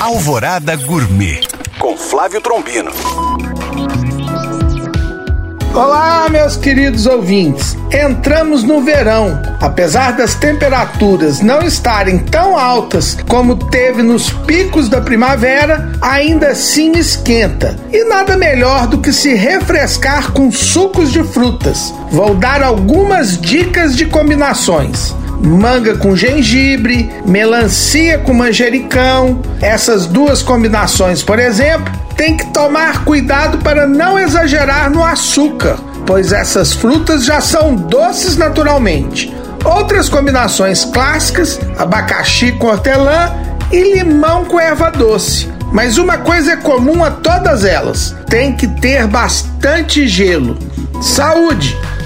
Alvorada Gourmet com Flávio Trombino. Olá, meus queridos ouvintes. Entramos no verão. Apesar das temperaturas não estarem tão altas como teve nos picos da primavera, ainda assim esquenta. E nada melhor do que se refrescar com sucos de frutas. Vou dar algumas dicas de combinações manga com gengibre, melancia com manjericão. Essas duas combinações, por exemplo, tem que tomar cuidado para não exagerar no açúcar, pois essas frutas já são doces naturalmente. Outras combinações clássicas: abacaxi com hortelã e limão com erva doce. Mas uma coisa é comum a todas elas: tem que ter bastante gelo. Saúde!